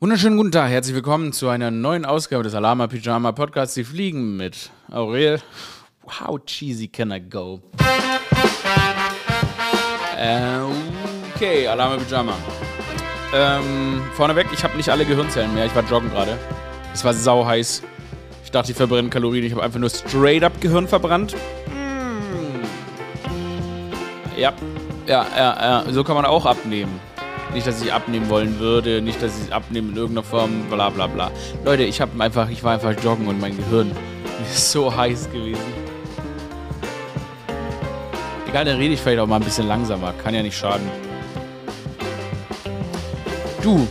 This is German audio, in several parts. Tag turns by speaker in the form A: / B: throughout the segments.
A: Wunderschönen guten Tag, herzlich willkommen zu einer neuen Ausgabe des Alama Pyjama Podcasts. Sie fliegen mit Aurel. How cheesy can I go? Äh, okay, Alama Pyjama. Ähm, vorneweg, ich habe nicht alle Gehirnzellen mehr. Ich war joggen gerade. Es war sau heiß. Ich dachte, ich verbrenne Kalorien. Ich habe einfach nur straight up Gehirn verbrannt. Mm. Ja, ja, ja, ja. So kann man auch abnehmen. Nicht, dass ich abnehmen wollen würde, nicht, dass ich abnehme in irgendeiner Form, bla bla bla. Leute, ich habe einfach, ich war einfach joggen und mein Gehirn ist so heiß gewesen. Egal, dann rede ich vielleicht auch mal ein bisschen langsamer. Kann ja nicht schaden. Du.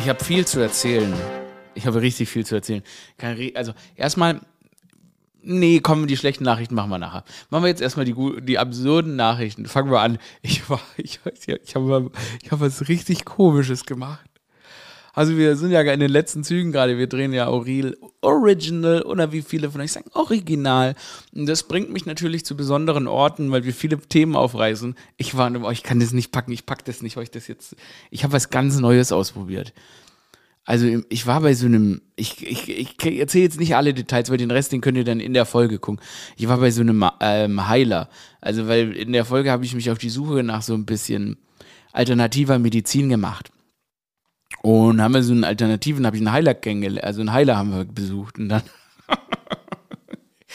A: Ich habe viel zu erzählen. Ich habe richtig viel zu erzählen. Also, erstmal, Nee, komm, die schlechten Nachrichten machen wir nachher. Machen wir jetzt erstmal die, die absurden Nachrichten. Fangen wir an. Ich, war, ich, ich habe hab was richtig Komisches gemacht. Also wir sind ja in den letzten Zügen gerade, wir drehen ja Auril Original oder wie viele von euch sagen Original. Und das bringt mich natürlich zu besonderen Orten, weil wir viele Themen aufreißen. Ich war, oh, ich kann das nicht packen, ich pack das nicht, weil das jetzt, ich habe was ganz Neues ausprobiert. Also ich war bei so einem, ich, ich, ich erzähle jetzt nicht alle Details, weil den Rest, den könnt ihr dann in der Folge gucken. Ich war bei so einem ähm, Heiler. Also weil in der Folge habe ich mich auf die Suche nach so ein bisschen alternativer Medizin gemacht. Und haben wir so einen Alternativen, habe ich einen Heiler kennengelernt, also einen Heiler haben wir besucht und dann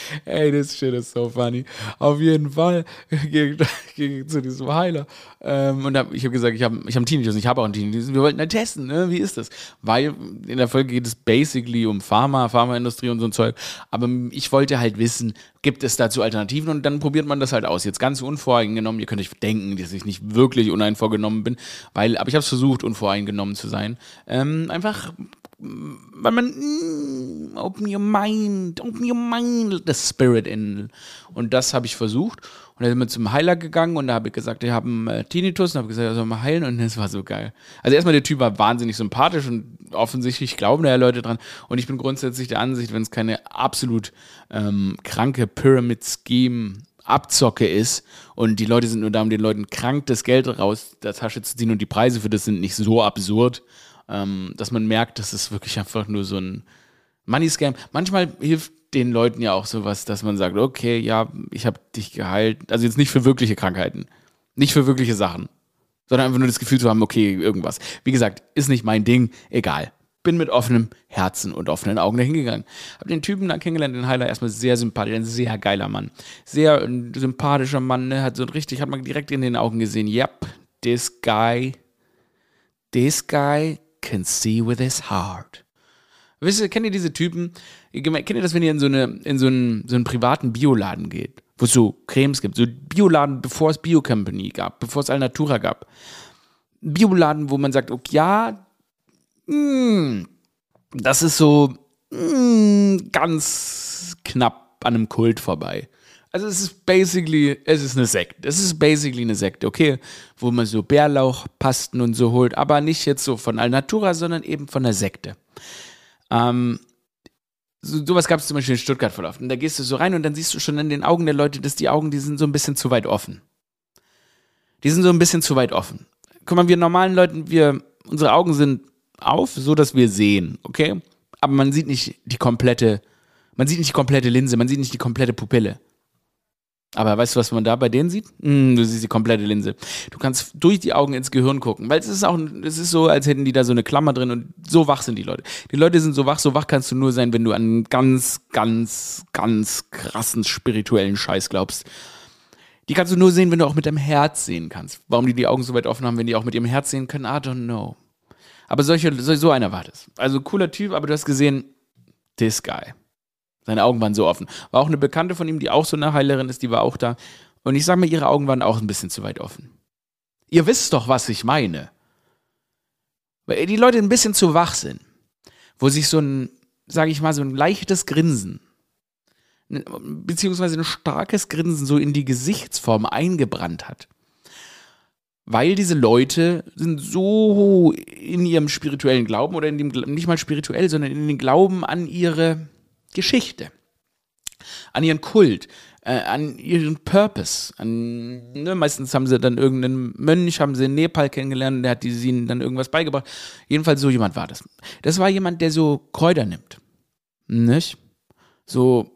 A: Ey, this shit is so funny. Auf jeden Fall ging ich zu diesem Heiler. Ähm, und hab, ich habe gesagt, ich habe ich hab einen Tinnitus, ich habe auch einen Tinnitus. Wir wollten halt testen, ne? wie ist das? Weil in der Folge geht es basically um Pharma, Pharmaindustrie und so ein Zeug. Aber ich wollte halt wissen, gibt es dazu Alternativen? Und dann probiert man das halt aus. Jetzt ganz unvoreingenommen. Ihr könnt euch denken, dass ich nicht wirklich uneinvorgenommen bin, weil, aber ich habe es versucht, unvoreingenommen zu sein. Ähm, einfach weil man mm, open your mind, open your mind, the spirit in. Und das habe ich versucht. Und dann sind wir zum Heiler gegangen und da habe ich gesagt, ich habe einen äh, Tinnitus und habe gesagt, er soll mal heilen und das war so geil. Also erstmal der Typ war wahnsinnig sympathisch und offensichtlich glauben da ja Leute dran. Und ich bin grundsätzlich der Ansicht, wenn es keine absolut ähm, kranke Pyramid-Scheme Abzocke ist und die Leute sind nur da, um den Leuten krank das Geld raus der Tasche zu ziehen und die Preise für das sind nicht so absurd, ähm, dass man merkt, das ist wirklich einfach nur so ein Money Scam. Manchmal hilft den Leuten ja auch sowas, dass man sagt, okay, ja, ich habe dich geheilt. Also jetzt nicht für wirkliche Krankheiten, nicht für wirkliche Sachen, sondern einfach nur das Gefühl zu haben, okay, irgendwas. Wie gesagt, ist nicht mein Ding, egal. Bin mit offenem Herzen und offenen Augen dahin gegangen. Hab den Typen da kennengelernt, den Heiler, erstmal sehr sympathisch, ein sehr geiler Mann. Sehr ein sympathischer Mann, ne? hat so richtig, hat man direkt in den Augen gesehen, yep, this guy, this guy can see with his heart. Wisst ihr, kennt ihr diese Typen? Kennt ihr das, wenn ihr in so, eine, in so, einen, so einen privaten Bioladen geht, wo es so Cremes gibt? So Bioladen, bevor es Bio-Company gab, bevor es Alnatura gab. Bioladen, wo man sagt, okay, ja, mh, hm, das ist so mh, hm, ganz knapp an einem Kult vorbei. Also es ist basically, es ist eine Sekte. Es ist basically eine Sekte, okay? Wo man so Bärlauchpasten und so holt, aber nicht jetzt so von Alnatura, sondern eben von der Sekte. Ähm, so, sowas gab es zum Beispiel in Stuttgart oft. Und da gehst du so rein und dann siehst du schon in den Augen der Leute, dass die Augen, die sind so ein bisschen zu weit offen. Die sind so ein bisschen zu weit offen. Guck mal, wir normalen Leuten, wir, unsere Augen sind auf, so dass wir sehen, okay? Aber man sieht nicht die komplette, man sieht nicht die komplette Linse, man sieht nicht die komplette Pupille. Aber weißt du, was man da bei denen sieht? Mm, du siehst die komplette Linse. Du kannst durch die Augen ins Gehirn gucken, weil es ist auch, es ist so, als hätten die da so eine Klammer drin und so wach sind die Leute. Die Leute sind so wach, so wach kannst du nur sein, wenn du an einen ganz, ganz, ganz krassen spirituellen Scheiß glaubst. Die kannst du nur sehen, wenn du auch mit deinem Herz sehen kannst. Warum die die Augen so weit offen haben, wenn die auch mit ihrem Herz sehen können, I don't know. Aber solche, so einer war das. Also cooler Typ, aber du hast gesehen, this guy. Seine Augen waren so offen. War auch eine Bekannte von ihm, die auch so eine Heilerin ist, die war auch da. Und ich sage mir, ihre Augen waren auch ein bisschen zu weit offen. Ihr wisst doch, was ich meine. Weil die Leute ein bisschen zu wach sind. Wo sich so ein, sage ich mal, so ein leichtes Grinsen, beziehungsweise ein starkes Grinsen so in die Gesichtsform eingebrannt hat. Weil diese Leute sind so in ihrem spirituellen Glauben oder in dem, nicht mal spirituell, sondern in den Glauben an ihre Geschichte, an ihren Kult, äh, an ihren Purpose. An, ne, meistens haben sie dann irgendeinen Mönch, haben sie in Nepal kennengelernt, der hat ihnen dann irgendwas beigebracht. Jedenfalls so jemand war das. Das war jemand, der so Kräuter nimmt. Nicht? So,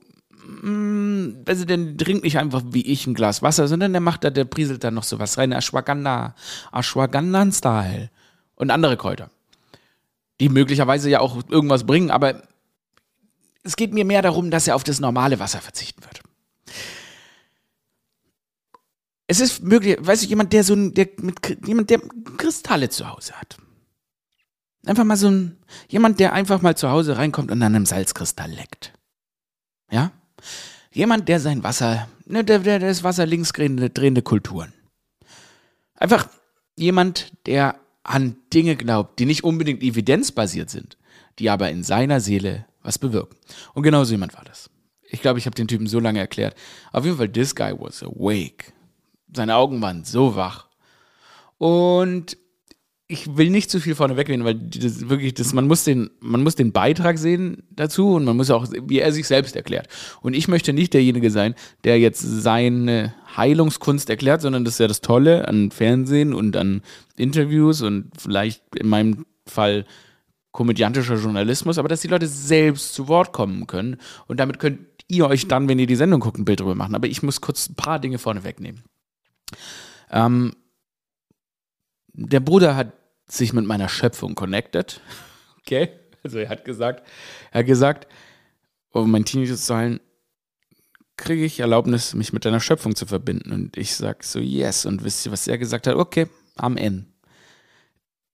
A: mh, also der trinkt nicht einfach wie ich ein Glas Wasser, sondern der macht da, der prieselt da noch so was rein. Ashwagandha, Ashwagandha-Style. Und andere Kräuter. Die möglicherweise ja auch irgendwas bringen, aber es geht mir mehr darum, dass er auf das normale Wasser verzichten wird. Es ist möglich, weiß ich, jemand, der so ein, der mit, jemand, der Kristalle zu Hause hat. Einfach mal so ein, jemand, der einfach mal zu Hause reinkommt und an einem Salzkristall leckt. Ja? Jemand, der sein Wasser, ne, der, der das Wasser links drehende, drehende Kulturen. Einfach jemand, der an Dinge glaubt, die nicht unbedingt evidenzbasiert sind, die aber in seiner Seele was bewirken. Und genau so jemand war das. Ich glaube, ich habe den Typen so lange erklärt. Auf jeden Fall, this guy was awake. Seine Augen waren so wach. Und ich will nicht zu viel vorne wegnehmen, weil das wirklich, das, man, muss den, man muss den Beitrag sehen dazu und man muss auch, wie er sich selbst erklärt. Und ich möchte nicht derjenige sein, der jetzt seine Heilungskunst erklärt, sondern das ist ja das Tolle an Fernsehen und an Interviews und vielleicht in meinem Fall komödiantischer Journalismus, aber dass die Leute selbst zu Wort kommen können und damit könnt ihr euch dann, wenn ihr die Sendung guckt, ein Bild drüber machen. Aber ich muss kurz ein paar Dinge vorne wegnehmen. Ähm, der Bruder hat sich mit meiner Schöpfung connected. Okay? Also er hat gesagt, er hat gesagt, um mein Teenager zu sein, kriege ich Erlaubnis, mich mit deiner Schöpfung zu verbinden. Und ich sage so, yes. Und wisst ihr, was er gesagt hat? Okay, am Ende.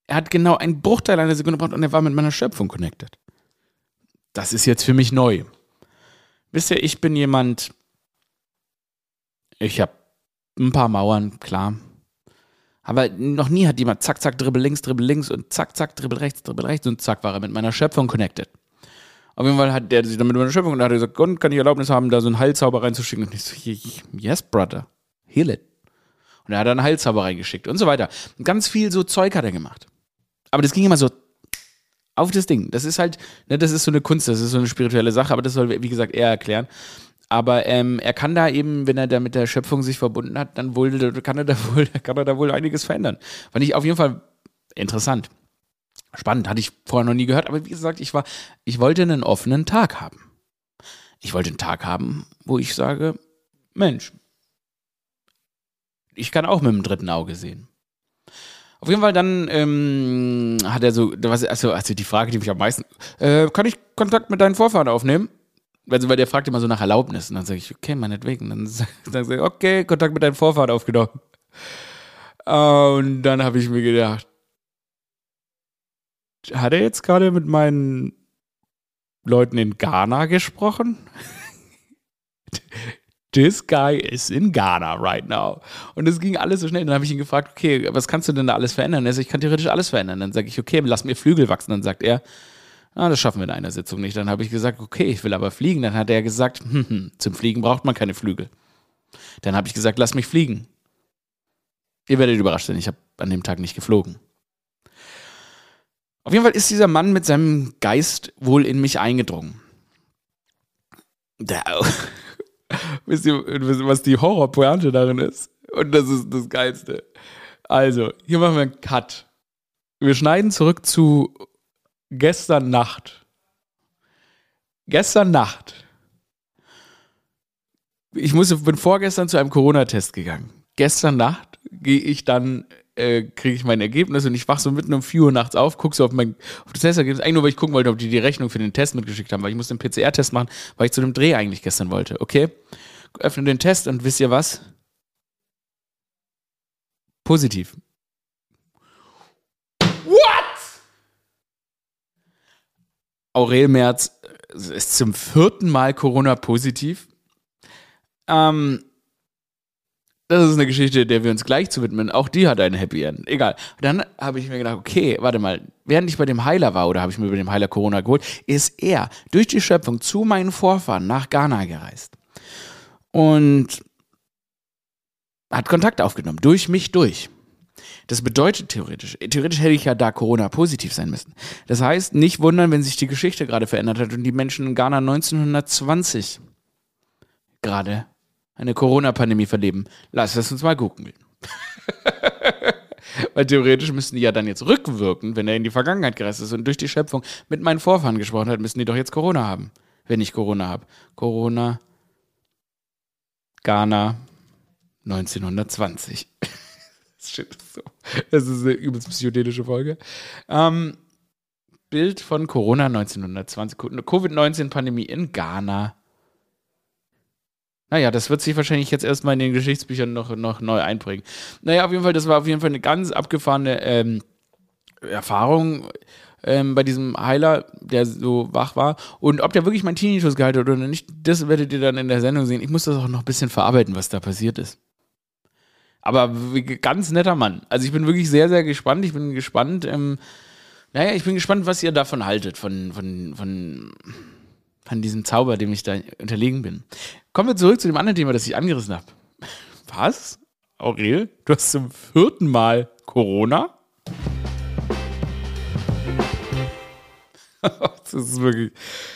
A: Er hat genau einen Bruchteil einer Sekunde gebraucht und er war mit meiner Schöpfung connected. Das ist jetzt für mich neu. Wisst ihr, ich bin jemand, ich habe ein paar Mauern, klar. Aber noch nie hat jemand zack, zack, dribbel links, dribbel links und zack, zack, dribbel rechts, dribbel rechts und zack war er mit meiner Schöpfung connected. Auf jeden Fall hat der sich dann mit meiner Schöpfung und hat gesagt, Gott, kann ich Erlaubnis haben, da so einen Heilzauber reinzuschicken? Und ich so, yes, brother, heal it. Und er hat dann einen Heilzauber reingeschickt und so weiter. Und ganz viel so Zeug hat er gemacht. Aber das ging immer so auf das Ding. Das ist halt, ne, das ist so eine Kunst, das ist so eine spirituelle Sache, aber das soll, wie gesagt, er erklären. Aber ähm, er kann da eben, wenn er da mit der Schöpfung sich verbunden hat, dann wohl, kann er da wohl, kann er da wohl einiges verändern. Fand ich auf jeden Fall interessant. Spannend, hatte ich vorher noch nie gehört, aber wie gesagt, ich war, ich wollte einen offenen Tag haben. Ich wollte einen Tag haben, wo ich sage, Mensch, ich kann auch mit dem dritten Auge sehen. Auf jeden Fall dann ähm, hat er so, also, also die Frage, die mich am meisten, äh, kann ich Kontakt mit deinen Vorfahren aufnehmen? also weil der fragt immer so nach Erlaubnis und dann sage ich, okay, meinetwegen. Dann sage ich, okay, Kontakt mit deinem Vorfahren aufgenommen. Und dann habe ich mir gedacht, hat er jetzt gerade mit meinen Leuten in Ghana gesprochen? This guy is in Ghana right now. Und es ging alles so schnell. Dann habe ich ihn gefragt, okay, was kannst du denn da alles verändern? Er sagt, ich kann theoretisch alles verändern. Dann sage ich, okay, lass mir Flügel wachsen. Dann sagt er, ah, das schaffen wir in einer Sitzung nicht. Dann habe ich gesagt, okay, ich will aber fliegen. Dann hat er gesagt, hm, hm, zum Fliegen braucht man keine Flügel. Dann habe ich gesagt, lass mich fliegen. Ihr werdet überrascht sein, ich habe an dem Tag nicht geflogen. Auf jeden Fall ist dieser Mann mit seinem Geist wohl in mich eingedrungen. Der, wisst ihr, was die Horrorpointe darin ist? Und das ist das Geilste. Also, hier machen wir einen Cut. Wir schneiden zurück zu gestern Nacht. Gestern Nacht. Ich muss, bin vorgestern zu einem Corona-Test gegangen. Gestern Nacht gehe ich dann, äh, kriege ich mein Ergebnis und ich wache so mitten um 4 Uhr nachts auf, gucke so auf, mein, auf das Testergebnis, eigentlich nur, weil ich gucken wollte, ob die die Rechnung für den Test mitgeschickt haben, weil ich muss den PCR-Test machen, weil ich zu dem Dreh eigentlich gestern wollte. Okay? Öffne den Test und wisst ihr was? Positiv. Aurel Merz ist zum vierten Mal Corona positiv. Ähm, das ist eine Geschichte, der wir uns gleich zu widmen. Auch die hat ein Happy End. Egal. Dann habe ich mir gedacht, okay, warte mal, während ich bei dem Heiler war oder habe ich mir bei dem Heiler Corona geholt, ist er durch die Schöpfung zu meinen Vorfahren nach Ghana gereist. Und hat Kontakt aufgenommen, durch mich durch. Das bedeutet theoretisch, theoretisch hätte ich ja da Corona positiv sein müssen. Das heißt, nicht wundern, wenn sich die Geschichte gerade verändert hat und die Menschen in Ghana 1920 gerade eine Corona-Pandemie verleben? Lass es uns mal gucken. Weil theoretisch müssten die ja dann jetzt rückwirken, wenn er in die Vergangenheit gereist ist und durch die Schöpfung mit meinen Vorfahren gesprochen hat, müssen die doch jetzt Corona haben. Wenn ich Corona habe. Corona, Ghana, 1920. Shit, so. Das ist eine übelst psychedelische Folge. Ähm, Bild von Corona 1920. Covid-19-Pandemie in Ghana. Naja, das wird sich wahrscheinlich jetzt erstmal in den Geschichtsbüchern noch, noch neu einbringen. Naja, auf jeden Fall, das war auf jeden Fall eine ganz abgefahrene ähm, Erfahrung ähm, bei diesem Heiler, der so wach war. Und ob der wirklich meinen Tinnitus gehalten hat oder nicht, das werdet ihr dann in der Sendung sehen. Ich muss das auch noch ein bisschen verarbeiten, was da passiert ist. Aber ganz netter Mann. Also ich bin wirklich sehr, sehr gespannt. Ich bin gespannt, ähm, naja, ich bin gespannt, was ihr davon haltet, von, von, von, von diesem Zauber, dem ich da unterlegen bin. Kommen wir zurück zu dem anderen Thema, das ich angerissen habe. Was? Aurel, du hast zum vierten Mal Corona? das ist wirklich.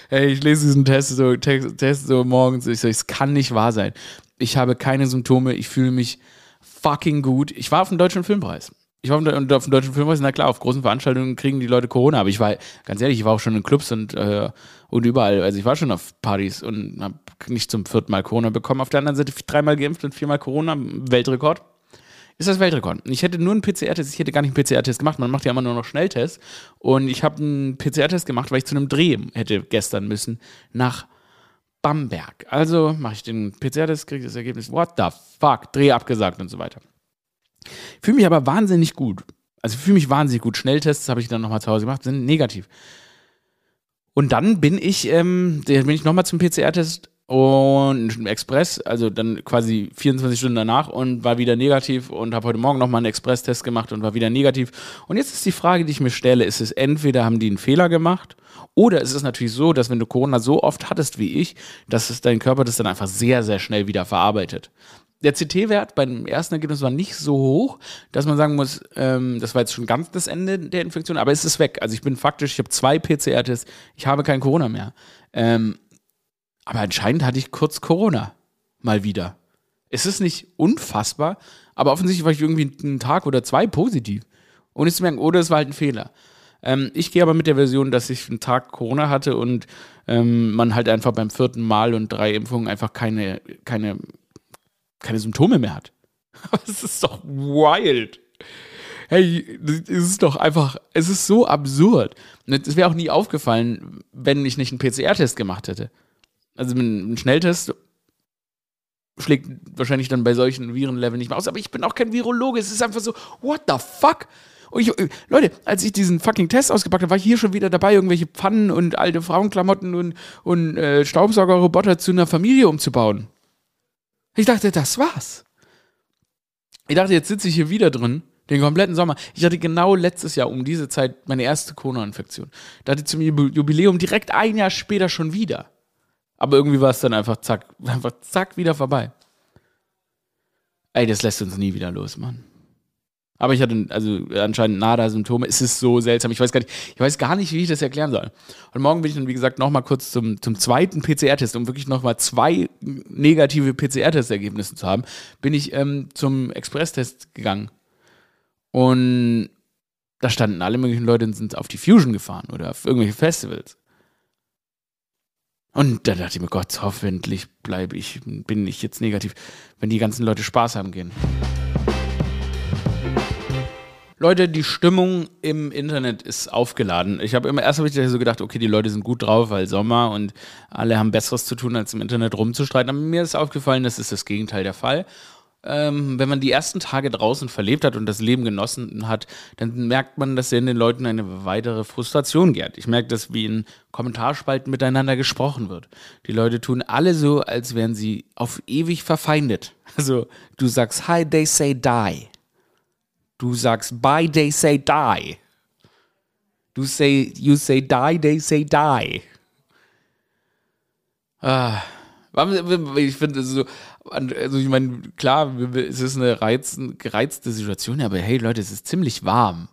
A: Hey, ich lese diesen Test so, Test, Test so morgens. Ich so, es kann nicht wahr sein. Ich habe keine Symptome. Ich fühle mich fucking gut. Ich war auf dem Deutschen Filmpreis. Ich war auf dem, Deutschen Filmpreis. Na klar, auf großen Veranstaltungen kriegen die Leute Corona. Aber ich war, ganz ehrlich, ich war auch schon in Clubs und, äh, und überall. Also ich war schon auf Partys und habe nicht zum vierten Mal Corona bekommen. Auf der anderen Seite dreimal geimpft und viermal Corona. Weltrekord ist das Weltrekord. Ich hätte nur einen PCR-Test, ich hätte gar nicht einen PCR-Test gemacht, man macht ja immer nur noch Schnelltests. Und ich habe einen PCR-Test gemacht, weil ich zu einem Dreh hätte gestern müssen nach Bamberg. Also mache ich den PCR-Test, kriege das Ergebnis, what the fuck, Dreh abgesagt und so weiter. Fühle mich aber wahnsinnig gut. Also fühle mich wahnsinnig gut. Schnelltests habe ich dann nochmal zu Hause gemacht, sind negativ. Und dann bin ich, ähm, bin ich nochmal zum PCR-Test und Express, also dann quasi 24 Stunden danach und war wieder negativ und habe heute Morgen nochmal einen Express-Test gemacht und war wieder negativ. Und jetzt ist die Frage, die ich mir stelle, ist es entweder haben die einen Fehler gemacht oder ist es natürlich so, dass wenn du Corona so oft hattest wie ich, dass es dein Körper das dann einfach sehr, sehr schnell wieder verarbeitet. Der CT-Wert beim ersten Ergebnis war nicht so hoch, dass man sagen muss, ähm, das war jetzt schon ganz das Ende der Infektion, aber es ist weg. Also ich bin faktisch, ich habe zwei PCR-Tests, ich habe kein Corona mehr. Ähm, aber anscheinend hatte ich kurz Corona. Mal wieder. Es ist nicht unfassbar, aber offensichtlich war ich irgendwie einen Tag oder zwei positiv. Ohne zu merken, oder es war halt ein Fehler. Ähm, ich gehe aber mit der Version, dass ich einen Tag Corona hatte und ähm, man halt einfach beim vierten Mal und drei Impfungen einfach keine, keine, keine Symptome mehr hat. das ist doch wild. Hey, es ist doch einfach, es ist so absurd. Es wäre auch nie aufgefallen, wenn ich nicht einen PCR-Test gemacht hätte also ein Schnelltest schlägt wahrscheinlich dann bei solchen Virenleveln nicht mehr aus, aber ich bin auch kein Virologe. Es ist einfach so, what the fuck? Ich, Leute, als ich diesen fucking Test ausgepackt habe, war ich hier schon wieder dabei, irgendwelche Pfannen und alte Frauenklamotten und, und äh, Staubsaugerroboter zu einer Familie umzubauen. Ich dachte, das war's. Ich dachte, jetzt sitze ich hier wieder drin, den kompletten Sommer. Ich hatte genau letztes Jahr um diese Zeit meine erste Corona-Infektion. Da hatte ich zum Jubiläum direkt ein Jahr später schon wieder. Aber irgendwie war es dann einfach zack, einfach zack, wieder vorbei. Ey, das lässt uns nie wieder los, Mann. Aber ich hatte also anscheinend NADA-Symptome. Es ist so seltsam. Ich weiß gar nicht, ich weiß gar nicht, wie ich das erklären soll. Und morgen bin ich dann, wie gesagt, nochmal kurz zum, zum zweiten PCR-Test, um wirklich nochmal zwei negative PCR-Testergebnisse zu haben, bin ich ähm, zum Express-Test gegangen. Und da standen alle möglichen Leute und sind auf die Fusion gefahren oder auf irgendwelche Festivals. Und da dachte ich mir, Gott, hoffentlich bleibe ich, bin ich jetzt negativ, wenn die ganzen Leute Spaß haben gehen. Leute, die Stimmung im Internet ist aufgeladen. Ich habe immer erst habe ich so gedacht, okay, die Leute sind gut drauf, weil Sommer und alle haben Besseres zu tun, als im Internet rumzustreiten. Aber mir ist aufgefallen, das ist das Gegenteil der Fall ähm, wenn man die ersten Tage draußen verlebt hat und das Leben genossen hat, dann merkt man, dass in den Leuten eine weitere Frustration gärt. Ich merke das, wie in Kommentarspalten miteinander gesprochen wird. Die Leute tun alle so, als wären sie auf ewig verfeindet. Also du sagst Hi, they say die. Du sagst Bye, they say die. Du say, you say die, they say die. Ah. Ich finde, so, also ich meine, klar, es ist eine reizen, gereizte Situation, aber hey Leute, es ist ziemlich warm.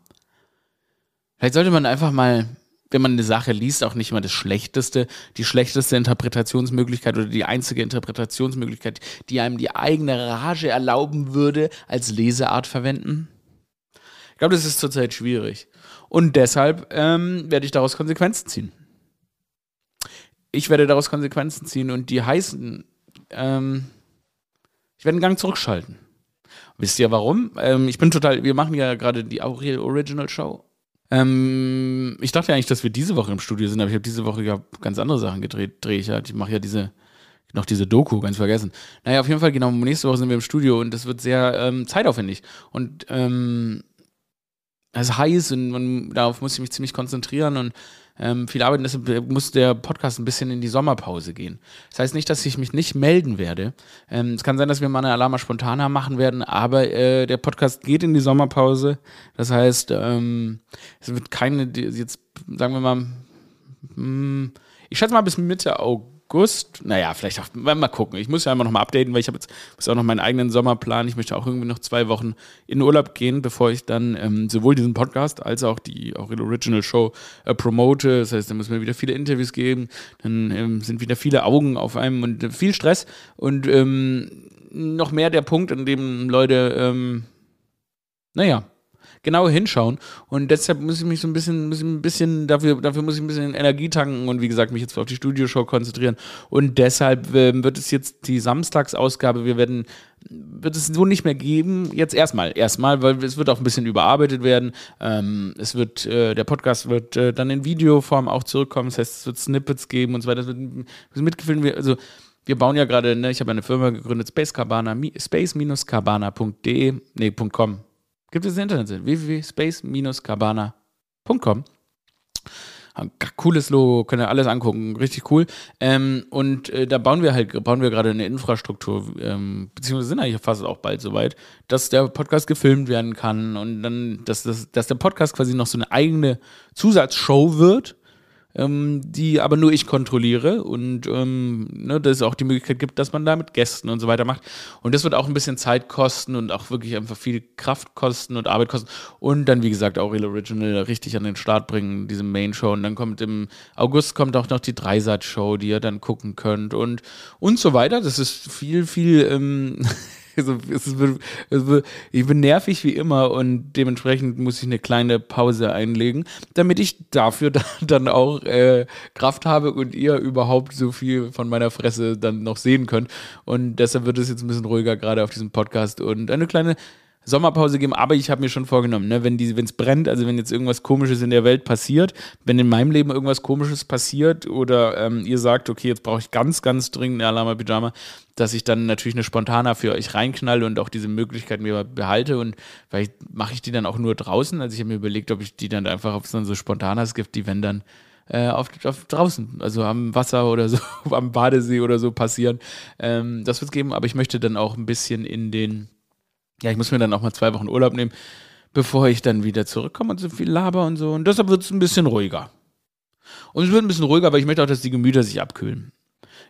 A: Vielleicht sollte man einfach mal wenn man eine Sache liest, auch nicht immer das Schlechteste, die schlechteste Interpretationsmöglichkeit oder die einzige Interpretationsmöglichkeit, die einem die eigene Rage erlauben würde, als Leseart verwenden? Ich glaube, das ist zurzeit schwierig. Und deshalb ähm, werde ich daraus Konsequenzen ziehen. Ich werde daraus Konsequenzen ziehen und die heißen, ähm, ich werde einen Gang zurückschalten. Wisst ihr warum? Ähm, ich bin total, wir machen ja gerade die Aurel Original Show ähm, ich dachte eigentlich, dass wir diese Woche im Studio sind, aber ich habe diese Woche ja ganz andere Sachen gedreht. Drehe ich ja. Ich mache ja diese, noch diese Doku, ganz vergessen. Naja, auf jeden Fall, genau, nächste Woche sind wir im Studio und das wird sehr ähm, zeitaufwendig. Und ähm, es ist heiß und man, darauf muss ich mich ziemlich konzentrieren und ähm, viel arbeiten. Deshalb muss der Podcast ein bisschen in die Sommerpause gehen. Das heißt nicht, dass ich mich nicht melden werde. Ähm, es kann sein, dass wir mal eine Alarma spontaner machen werden, aber äh, der Podcast geht in die Sommerpause. Das heißt, ähm, es wird keine, jetzt sagen wir mal, mh, hm, ich schätze mal bis Mitte August August, naja, vielleicht auch, mal gucken. Ich muss ja immer noch mal updaten, weil ich habe jetzt muss auch noch meinen eigenen Sommerplan. Ich möchte auch irgendwie noch zwei Wochen in Urlaub gehen, bevor ich dann ähm, sowohl diesen Podcast als auch die auch Original Show äh, promote. Das heißt, da müssen wir wieder viele Interviews geben, dann ähm, sind wieder viele Augen auf einem und äh, viel Stress und ähm, noch mehr der Punkt, an dem Leute, ähm, naja, genau hinschauen. Und deshalb muss ich mich so ein bisschen, muss ein bisschen dafür, dafür muss ich ein bisschen Energie tanken und wie gesagt, mich jetzt auf die Studioshow konzentrieren. Und deshalb äh, wird es jetzt die Samstagsausgabe, wir werden wird es so nicht mehr geben. Jetzt erstmal, erstmal, weil es wird auch ein bisschen überarbeitet werden. Ähm, es wird, äh, der Podcast wird äh, dann in Videoform auch zurückkommen. Das heißt, es wird Snippets geben und so weiter. Es wird, mitgefilmt. Also wir bauen ja gerade, ne, ich habe eine Firma gegründet, Space space-cabana.de, nee, .com, Gibt es eine Internetseite www.space-cabana.com. Cooles Logo, könnt ihr alles angucken, richtig cool. Ähm, und äh, da bauen wir halt, bauen wir gerade eine Infrastruktur, ähm, beziehungsweise sind eigentlich fast auch bald soweit, dass der Podcast gefilmt werden kann und dann, dass, dass, dass der Podcast quasi noch so eine eigene Zusatzshow wird, ähm, die aber nur ich kontrolliere und ähm, ne, dass es auch die Möglichkeit gibt, dass man da mit Gästen und so weiter macht. Und das wird auch ein bisschen Zeit kosten und auch wirklich einfach viel Kraft kosten und Arbeit kosten. Und dann, wie gesagt, auch Real Original richtig an den Start bringen, diese Main Show. Und dann kommt im August kommt auch noch die Dreisat-Show, die ihr dann gucken könnt und, und so weiter. Das ist viel, viel ähm, Also, es ist, ich bin nervig wie immer und dementsprechend muss ich eine kleine Pause einlegen, damit ich dafür dann auch äh, Kraft habe und ihr überhaupt so viel von meiner Fresse dann noch sehen könnt. Und deshalb wird es jetzt ein bisschen ruhiger gerade auf diesem Podcast und eine kleine Sommerpause geben, aber ich habe mir schon vorgenommen, ne, wenn es brennt, also wenn jetzt irgendwas Komisches in der Welt passiert, wenn in meinem Leben irgendwas Komisches passiert oder ähm, ihr sagt, okay, jetzt brauche ich ganz, ganz dringend eine Alama Pyjama, dass ich dann natürlich eine Spontana für euch reinknalle und auch diese Möglichkeit mir behalte und vielleicht mache ich die dann auch nur draußen. Also ich habe mir überlegt, ob ich die dann einfach auf so Spontanas gibt, die wenn dann äh, auf, auf, draußen, also am Wasser oder so, am Badesee oder so passieren. Ähm, das wird es geben, aber ich möchte dann auch ein bisschen in den ja, ich muss mir dann auch mal zwei Wochen Urlaub nehmen, bevor ich dann wieder zurückkomme und so viel laber und so. Und deshalb wird es ein bisschen ruhiger. Und es wird ein bisschen ruhiger, weil ich möchte auch, dass die Gemüter sich abkühlen.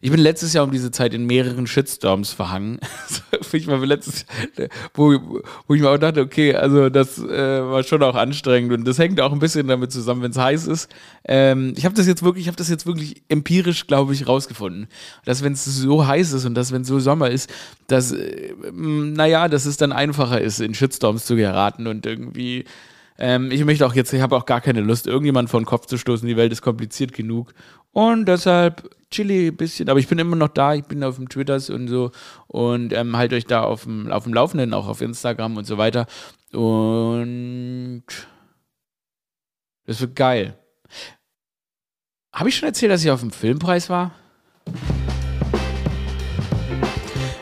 A: Ich bin letztes Jahr um diese Zeit in mehreren Shitstorms verhangen. ich war letztes, wo, wo ich mir auch dachte, okay, also das äh, war schon auch anstrengend und das hängt auch ein bisschen damit zusammen, wenn es heiß ist. Ähm, ich habe das jetzt wirklich, ich habe das jetzt wirklich empirisch, glaube ich, rausgefunden, dass wenn es so heiß ist und dass wenn es so Sommer ist, dass, äh, naja, dass es dann einfacher ist, in Shitstorms zu geraten und irgendwie ähm, ich möchte auch jetzt, ich habe auch gar keine Lust, irgendjemand vor den Kopf zu stoßen. Die Welt ist kompliziert genug. Und deshalb chilly ein bisschen, aber ich bin immer noch da, ich bin auf dem Twitters und so und ähm, halt euch da auf dem, auf dem Laufenden, auch auf Instagram und so weiter. Und das wird geil. Habe ich schon erzählt, dass ich auf dem Filmpreis war?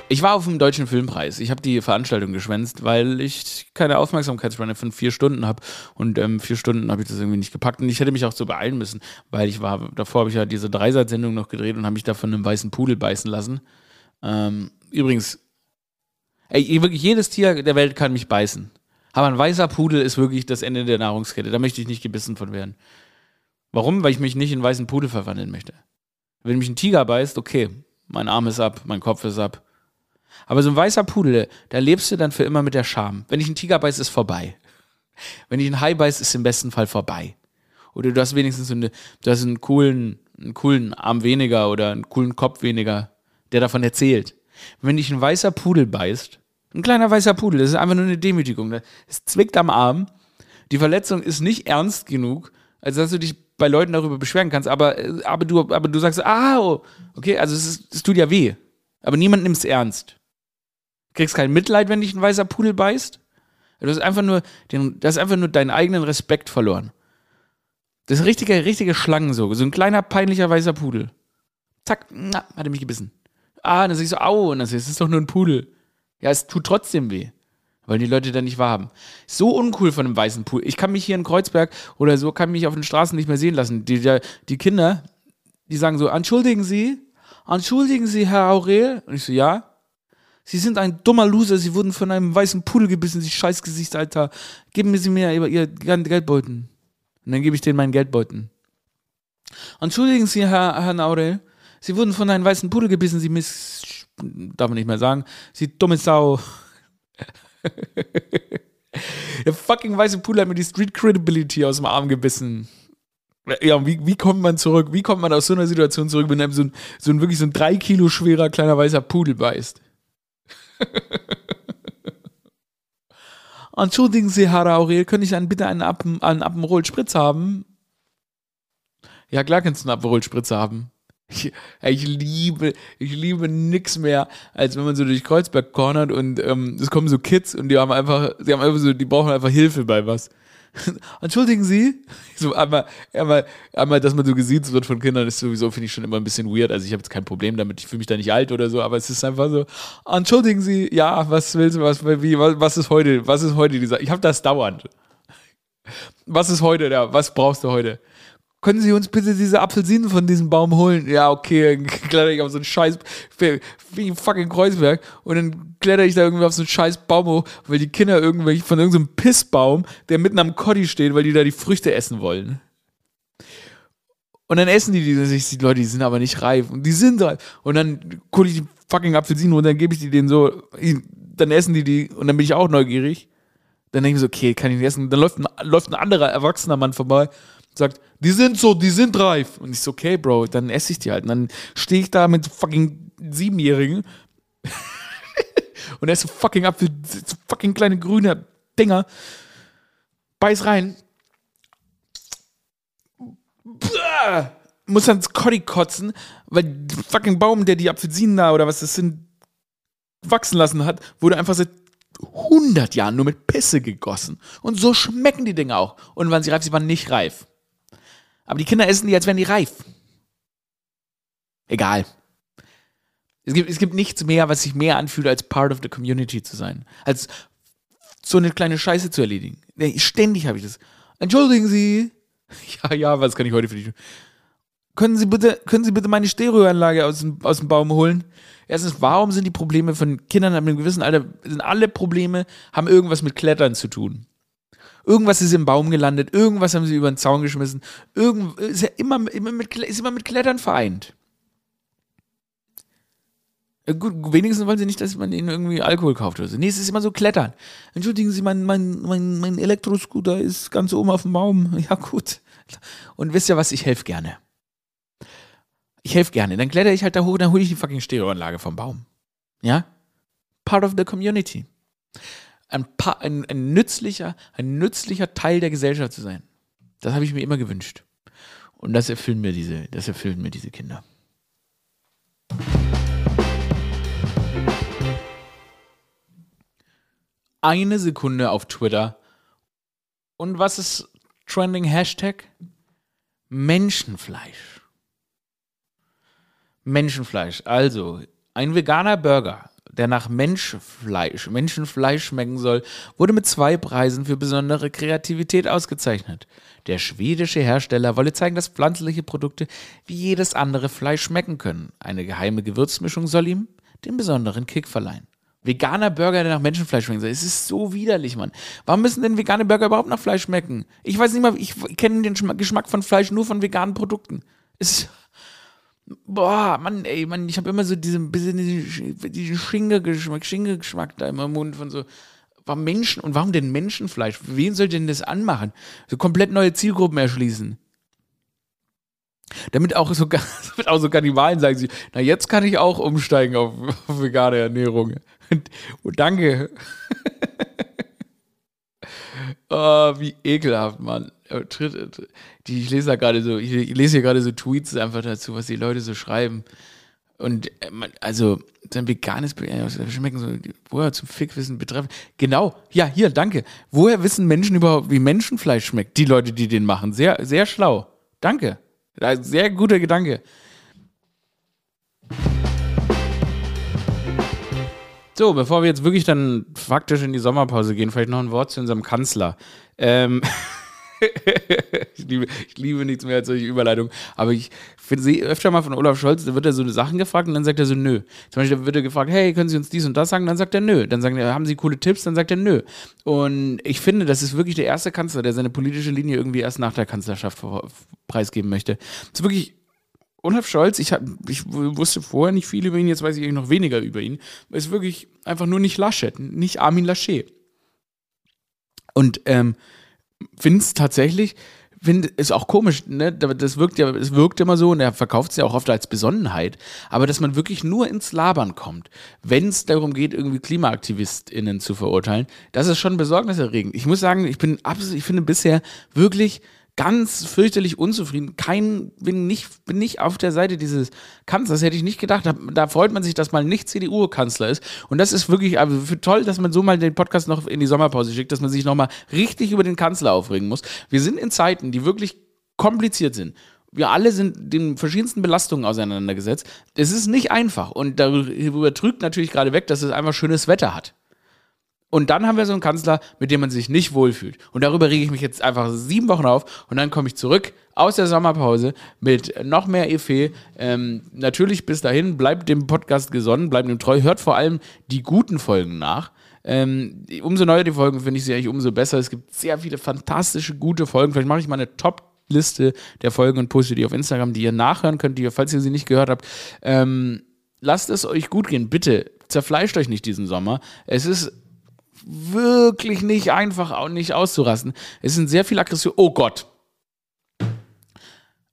A: Ich war auf dem Deutschen Filmpreis. Ich habe die Veranstaltung geschwänzt, weil ich keine Aufmerksamkeitsspanne von vier Stunden habe. Und ähm, vier Stunden habe ich das irgendwie nicht gepackt. Und ich hätte mich auch so beeilen müssen, weil ich war, davor habe ich ja diese Dreisat-Sendung noch gedreht und habe mich da von einem weißen Pudel beißen lassen. Ähm, übrigens, ey, wirklich jedes Tier der Welt kann mich beißen. Aber ein weißer Pudel ist wirklich das Ende der Nahrungskette. Da möchte ich nicht gebissen von werden. Warum? Weil ich mich nicht in weißen Pudel verwandeln möchte. Wenn mich ein Tiger beißt, okay, mein Arm ist ab, mein Kopf ist ab. Aber so ein weißer Pudel, da lebst du dann für immer mit der Scham. Wenn ich einen Tiger beiß, ist vorbei. Wenn ich einen Hai beiß, ist im besten Fall vorbei. Oder du hast wenigstens so eine, du hast einen coolen, einen coolen Arm weniger oder einen coolen Kopf weniger, der davon erzählt. Wenn dich ein weißer Pudel beißt, ein kleiner weißer Pudel, das ist einfach nur eine Demütigung. Es zwickt am Arm. Die Verletzung ist nicht ernst genug, als dass du dich bei Leuten darüber beschweren kannst, aber, aber, du, aber du sagst, ah, okay, also es, ist, es tut ja weh. Aber niemand nimmt es ernst. Kriegst kein Mitleid, wenn dich ein weißer Pudel beißt. Du hast einfach nur, den, du hast einfach nur deinen eigenen Respekt verloren. Das ist ein richtiger, richtiger Schlangensog. So ein kleiner, peinlicher weißer Pudel. Zack, na, hat er mich gebissen. Ah, dann sag ich so, au, und dann sag ich, es ist doch nur ein Pudel. Ja, es tut trotzdem weh. Weil die Leute da nicht wahrhaben. So uncool von einem weißen Pudel. Ich kann mich hier in Kreuzberg oder so, kann mich auf den Straßen nicht mehr sehen lassen. Die, die, die Kinder, die sagen so, entschuldigen Sie, entschuldigen Sie, Herr Aurel. Und ich so, ja. Sie sind ein dummer Loser, Sie wurden von einem weißen Pudel gebissen, Sie scheiß Gesicht, Alter. Geben Sie mir Ihr, Ihr Geldbeuten. Und dann gebe ich denen meinen Geldbeuten. Entschuldigen Sie, Herr, Herr Aurel, Sie wurden von einem weißen Pudel gebissen, Sie miss... Darf man nicht mehr sagen. Sie dumme Sau. Der fucking weiße Pudel hat mir die Street Credibility aus dem Arm gebissen. Ja, wie, wie kommt man zurück? Wie kommt man aus so einer Situation zurück, wenn einem so ein, so ein wirklich so ein drei Kilo schwerer kleiner weißer Pudel beißt? Entschuldigen Sie, Herr Aurel, könnte ich dann bitte einen, Appen, einen Aperol Spritz haben? Ja, klar kannst du einen Aperol Spritz haben. Ich, ich, liebe, ich liebe nix mehr, als wenn man so durch Kreuzberg cornert und ähm, es kommen so Kids und die haben einfach, die haben einfach so, die brauchen einfach Hilfe bei was. Entschuldigen Sie? So einmal, einmal, einmal, dass man so gesehen wird von Kindern, ist sowieso, finde ich schon immer ein bisschen weird. Also ich habe jetzt kein Problem damit, ich fühle mich da nicht alt oder so, aber es ist einfach so, entschuldigen Sie, ja, was willst du, was, wie, was, was ist heute, was ist heute dieser, ich habe das dauernd. Was ist heute da, was brauchst du heute? Können Sie uns bitte diese Apfelsinen von diesem Baum holen? Ja, okay, dann kletter ich auf so einen scheiß, wie fucking Kreuzberg und dann kletter ich da irgendwie auf so einen scheiß Baum hoch, weil die Kinder irgendwelche von irgendeinem Pissbaum, der mitten am Kotti steht, weil die da die Früchte essen wollen. Und dann essen die die, die Leute, die sind aber nicht reif. Und die sind reif. Und dann gucke ich die fucking Apfelsinen und dann gebe ich die denen so, dann essen die die und dann bin ich auch neugierig. Dann denke ich so, okay, kann ich nicht essen. Dann läuft ein, läuft ein anderer erwachsener Mann vorbei sagt, die sind so, die sind reif. Und ich so, okay, Bro, dann esse ich die halt. Und dann stehe ich da mit fucking Siebenjährigen und esse fucking Apfel, so fucking kleine grüne Dinger. Beiß rein. Blah! Muss dann ins Kotti kotzen, weil der fucking Baum, der die Apfelsinen da oder was das sind, wachsen lassen hat, wurde einfach seit 100 Jahren nur mit Pisse gegossen. Und so schmecken die Dinge auch. Und wann sie reif, sie waren nicht reif. Aber die Kinder essen die, als wären die reif. Egal. Es gibt, es gibt nichts mehr, was sich mehr anfühlt, als part of the community zu sein. Als so eine kleine Scheiße zu erledigen. Ständig habe ich das. Entschuldigen Sie. Ja, ja, was kann ich heute für dich tun? Können Sie bitte, können Sie bitte meine Stereoanlage aus dem, aus dem Baum holen? Erstens, warum sind die Probleme von Kindern ab einem gewissen Alter, sind alle Probleme, haben irgendwas mit Klettern zu tun? Irgendwas ist im Baum gelandet, irgendwas haben sie über den Zaun geschmissen. Irgend, ist ja immer, immer, mit, ist immer mit Klettern vereint. Gut, wenigstens wollen sie nicht, dass man ihnen irgendwie Alkohol kauft oder so. Nee, es ist immer so Klettern. Entschuldigen Sie, mein, mein, mein, mein Elektroscooter ist ganz oben auf dem Baum. Ja, gut. Und wisst ihr was? Ich helfe gerne. Ich helfe gerne. Dann kletter ich halt da hoch, dann hole ich die fucking Stereoanlage vom Baum. Ja? Part of the community ein, paar, ein, ein, nützlicher, ein nützlicher Teil der Gesellschaft zu sein. Das habe ich mir immer gewünscht. Und das erfüllen mir diese, das erfüllen mir diese Kinder. Eine Sekunde auf Twitter. Und was ist trending Hashtag? Menschenfleisch. Menschenfleisch. Also, ein veganer Burger der nach Menschfleisch, Menschenfleisch schmecken soll, wurde mit zwei Preisen für besondere Kreativität ausgezeichnet. Der schwedische Hersteller wolle zeigen, dass pflanzliche Produkte wie jedes andere Fleisch schmecken können. Eine geheime Gewürzmischung soll ihm den besonderen Kick verleihen. Veganer Burger, der nach Menschenfleisch schmecken soll. Es ist so widerlich, Mann. Warum müssen denn vegane Burger überhaupt nach Fleisch schmecken? Ich weiß nicht mal, ich kenne den Geschmack von Fleisch nur von veganen Produkten. Es ist Boah, Mann, ey, Mann, ich habe immer so diesen bisschen diesen Schinke-Geschmack, Schinke-Geschmack da im Mund von so, warum Menschen und warum denn Menschenfleisch? Wen soll denn das anmachen? So komplett neue Zielgruppen erschließen. Damit auch, so, damit auch so Kannibalen sagen sie, na jetzt kann ich auch umsteigen auf, auf vegane Ernährung. Und danke. oh, wie ekelhaft, Mann. Die, ich lese da gerade so, ich lese hier gerade so Tweets einfach dazu, was die Leute so schreiben. Und äh, also sein veganes schmecken so, woher zum Fick wissen betreffen. Genau, ja, hier, danke. Woher wissen Menschen überhaupt, wie Menschenfleisch schmeckt? Die Leute, die den machen. Sehr, sehr schlau. Danke. Sehr guter Gedanke. So, bevor wir jetzt wirklich dann faktisch in die Sommerpause gehen, vielleicht noch ein Wort zu unserem Kanzler. Ähm ich, liebe, ich liebe nichts mehr als solche Überleitungen. Aber ich sehe öfter mal von Olaf Scholz, da wird er so eine Sachen gefragt und dann sagt er so, nö. Zum Beispiel wird er gefragt, hey, können Sie uns dies und das sagen? Dann sagt er, nö. Dann sagen haben Sie coole Tipps? Dann sagt er, nö. Und ich finde, das ist wirklich der erste Kanzler, der seine politische Linie irgendwie erst nach der Kanzlerschaft preisgeben möchte. Das ist wirklich Olaf Scholz, ich, hab, ich wusste vorher nicht viel über ihn, jetzt weiß ich noch weniger über ihn. Ist wirklich einfach nur nicht Laschet, nicht Armin Laschet. Und ähm, finde es tatsächlich, finde ist auch komisch, ne? Das wirkt ja, es wirkt immer so und er verkauft es ja auch oft als Besonnenheit, aber dass man wirklich nur ins Labern kommt, wenn es darum geht, irgendwie KlimaaktivistInnen zu verurteilen, das ist schon besorgniserregend. Ich muss sagen, ich bin absolut, ich finde bisher wirklich ganz fürchterlich unzufrieden. Kein, bin nicht, bin nicht auf der Seite dieses Kanzlers, hätte ich nicht gedacht. Da, da freut man sich, dass mal nicht CDU-Kanzler ist. Und das ist wirklich also toll, dass man so mal den Podcast noch in die Sommerpause schickt, dass man sich nochmal richtig über den Kanzler aufregen muss. Wir sind in Zeiten, die wirklich kompliziert sind. Wir alle sind den verschiedensten Belastungen auseinandergesetzt. Es ist nicht einfach. Und darüber trügt natürlich gerade weg, dass es einfach schönes Wetter hat. Und dann haben wir so einen Kanzler, mit dem man sich nicht wohlfühlt. Und darüber rege ich mich jetzt einfach sieben Wochen auf. Und dann komme ich zurück aus der Sommerpause mit noch mehr Effet. Ähm, natürlich bis dahin, bleibt dem Podcast gesonnen, bleibt ihm treu, hört vor allem die guten Folgen nach. Ähm, umso neuer die Folgen, finde ich sie eigentlich umso besser. Es gibt sehr viele fantastische, gute Folgen. Vielleicht mache ich mal eine Top- Liste der Folgen und poste die auf Instagram, die ihr nachhören könnt, die ihr, falls ihr sie nicht gehört habt. Ähm, lasst es euch gut gehen, bitte. Zerfleischt euch nicht diesen Sommer. Es ist wirklich nicht einfach, auch nicht auszurasten. Es sind sehr viele Aggressionen. Oh Gott.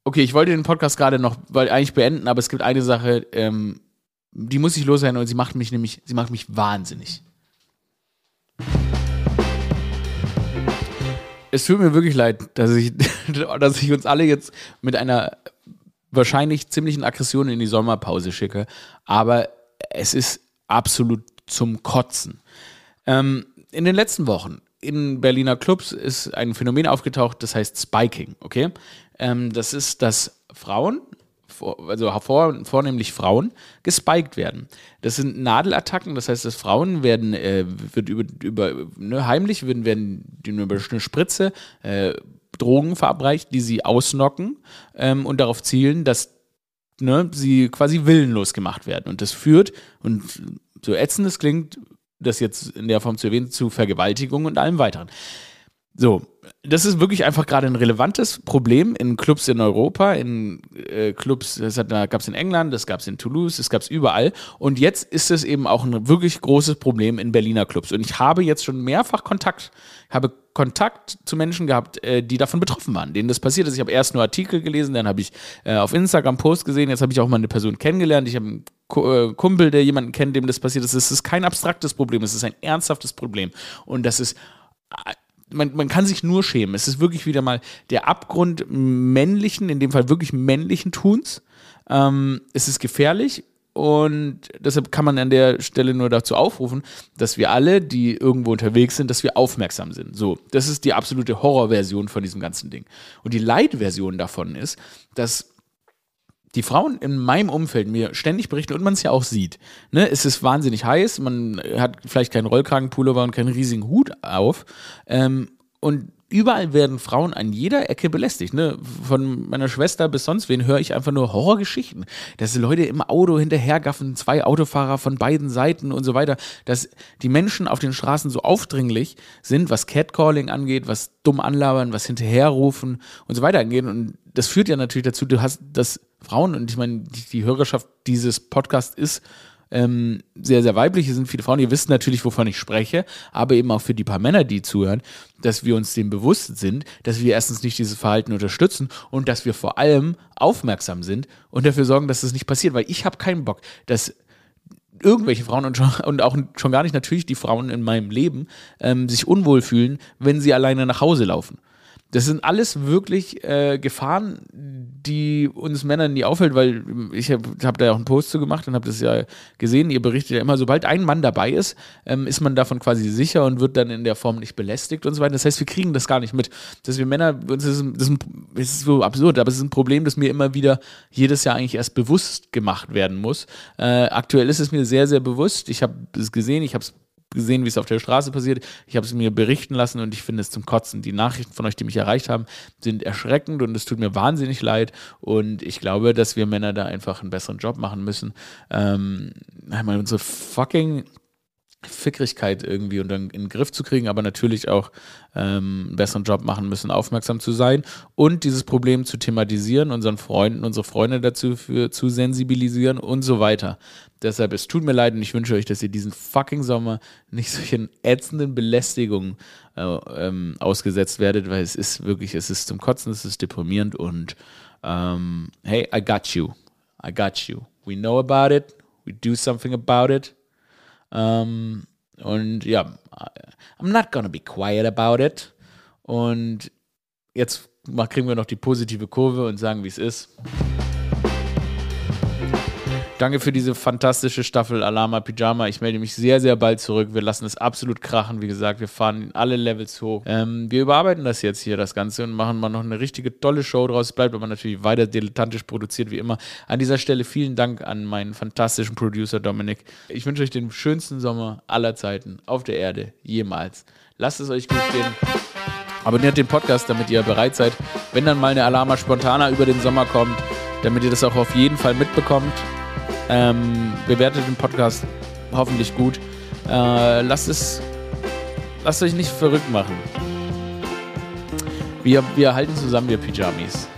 A: Okay, ich wollte den Podcast gerade noch weil eigentlich beenden, aber es gibt eine Sache, ähm, die muss ich loswerden und sie macht mich nämlich, sie macht mich wahnsinnig. Es tut mir wirklich leid, dass ich, dass ich uns alle jetzt mit einer wahrscheinlich ziemlichen Aggression in die Sommerpause schicke, aber es ist absolut zum Kotzen. Ähm, in den letzten Wochen in Berliner Clubs ist ein Phänomen aufgetaucht, das heißt Spiking, okay? Ähm, das ist, dass Frauen, also vor, vornehmlich Frauen, gespiked werden. Das sind Nadelattacken, das heißt, dass Frauen werden, äh, wird über, über ne, heimlich werden, werden über eine Spritze äh, Drogen verabreicht, die sie ausnocken ähm, und darauf zielen, dass ne, sie quasi willenlos gemacht werden. Und das führt, und so ätzend es klingt, das jetzt in der Form zu erwähnen, zu Vergewaltigung und allem weiteren. So, das ist wirklich einfach gerade ein relevantes Problem in Clubs in Europa, in äh, Clubs, das gab es in England, das gab es in Toulouse, das gab es überall. Und jetzt ist es eben auch ein wirklich großes Problem in Berliner Clubs. Und ich habe jetzt schon mehrfach Kontakt, habe Kontakt zu Menschen gehabt, äh, die davon betroffen waren, denen das passiert ist. Ich habe erst nur Artikel gelesen, dann habe ich äh, auf Instagram Post gesehen, jetzt habe ich auch mal eine Person kennengelernt. Ich habe einen äh, Kumpel, der jemanden kennt, dem das passiert ist. Es ist kein abstraktes Problem, es ist ein ernsthaftes Problem. Und das ist man, man kann sich nur schämen. Es ist wirklich wieder mal der Abgrund männlichen, in dem Fall wirklich männlichen Tuns. Ähm, es ist gefährlich und deshalb kann man an der Stelle nur dazu aufrufen, dass wir alle, die irgendwo unterwegs sind, dass wir aufmerksam sind. So, das ist die absolute Horrorversion von diesem ganzen Ding. Und die Leitversion davon ist, dass die Frauen in meinem Umfeld mir ständig berichten und man es ja auch sieht. Ne? Es ist wahnsinnig heiß, man hat vielleicht keinen Rollkragenpullover und keinen riesigen Hut auf. Ähm, und überall werden Frauen an jeder Ecke belästigt. Ne? Von meiner Schwester bis sonst wen höre ich einfach nur Horrorgeschichten. Dass Leute im Auto hinterhergaffen, zwei Autofahrer von beiden Seiten und so weiter. Dass die Menschen auf den Straßen so aufdringlich sind, was Catcalling angeht, was dumm anlabern, was hinterherrufen und so weiter angeht. Und das führt ja natürlich dazu, du hast das Frauen, und ich meine, die, die Hörerschaft dieses Podcasts ist ähm, sehr, sehr weiblich. Hier sind viele Frauen. Ihr wisst natürlich, wovon ich spreche, aber eben auch für die paar Männer, die zuhören, dass wir uns dem bewusst sind, dass wir erstens nicht dieses Verhalten unterstützen und dass wir vor allem aufmerksam sind und dafür sorgen, dass das nicht passiert, weil ich habe keinen Bock, dass irgendwelche Frauen und, schon, und auch schon gar nicht natürlich die Frauen in meinem Leben ähm, sich unwohl fühlen, wenn sie alleine nach Hause laufen. Das sind alles wirklich äh, Gefahren, die uns Männern nie auffällt, weil ich habe hab da ja auch einen Post zu gemacht und habe das ja gesehen. Ihr berichtet ja immer, sobald ein Mann dabei ist, ähm, ist man davon quasi sicher und wird dann in der Form nicht belästigt und so weiter. Das heißt, wir kriegen das gar nicht mit. Dass wir Männer, das ist, das ist so absurd, aber es ist ein Problem, das mir immer wieder jedes Jahr eigentlich erst bewusst gemacht werden muss. Äh, aktuell ist es mir sehr, sehr bewusst. Ich habe es gesehen, ich habe es gesehen, wie es auf der Straße passiert. Ich habe es mir berichten lassen und ich finde es zum Kotzen. Die Nachrichten von euch, die mich erreicht haben, sind erschreckend und es tut mir wahnsinnig leid. Und ich glaube, dass wir Männer da einfach einen besseren Job machen müssen. Ähm, einmal unsere fucking Fickrigkeit irgendwie und dann in den Griff zu kriegen, aber natürlich auch ähm, einen besseren Job machen müssen, aufmerksam zu sein und dieses Problem zu thematisieren, unseren Freunden, unsere Freunde dazu für, zu sensibilisieren und so weiter. Deshalb, es tut mir leid und ich wünsche euch, dass ihr diesen fucking Sommer nicht solchen ätzenden Belästigungen äh, ähm, ausgesetzt werdet, weil es ist wirklich, es ist zum Kotzen, es ist deprimierend und ähm, hey, I got you. I got you. We know about it. We do something about it. Ähm, und ja, I'm not gonna be quiet about it. Und jetzt kriegen wir noch die positive Kurve und sagen, wie es ist. Danke für diese fantastische Staffel Alama Pyjama. Ich melde mich sehr, sehr bald zurück. Wir lassen es absolut krachen. Wie gesagt, wir fahren alle Levels hoch. Ähm, wir überarbeiten das jetzt hier, das Ganze, und machen mal noch eine richtige tolle Show draus. Bleibt aber natürlich weiter dilettantisch produziert, wie immer. An dieser Stelle vielen Dank an meinen fantastischen Producer Dominik. Ich wünsche euch den schönsten Sommer aller Zeiten auf der Erde, jemals. Lasst es euch gut gehen. Abonniert den Podcast, damit ihr bereit seid, wenn dann mal eine Alama Spontana über den Sommer kommt, damit ihr das auch auf jeden Fall mitbekommt. Ähm, bewertet den Podcast hoffentlich gut. Äh, lasst es. Lasst euch nicht verrückt machen. Wir, wir halten zusammen, wir Pyjamis.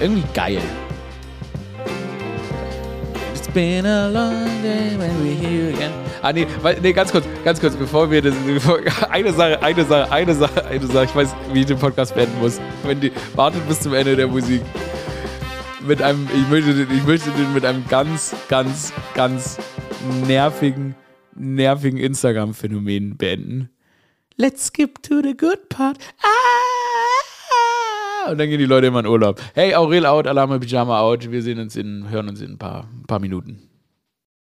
A: Irgendwie geil. It's been a long day when we're here again. Ah, nee, nee, ganz kurz, ganz kurz, bevor wir das. Bevor, eine Sache, eine Sache, eine Sache, eine Sache. Ich weiß, wie ich den Podcast beenden muss. Wenn die, wartet bis zum Ende der Musik mit einem, ich möchte, den, ich möchte den mit einem ganz, ganz, ganz nervigen, nervigen Instagram-Phänomen beenden. Let's skip to the good part. Ah! Und dann gehen die Leute immer in Urlaub. Hey, Aurel out, Alarme Pyjama out. Wir sehen uns in, hören uns in ein paar, ein paar Minuten.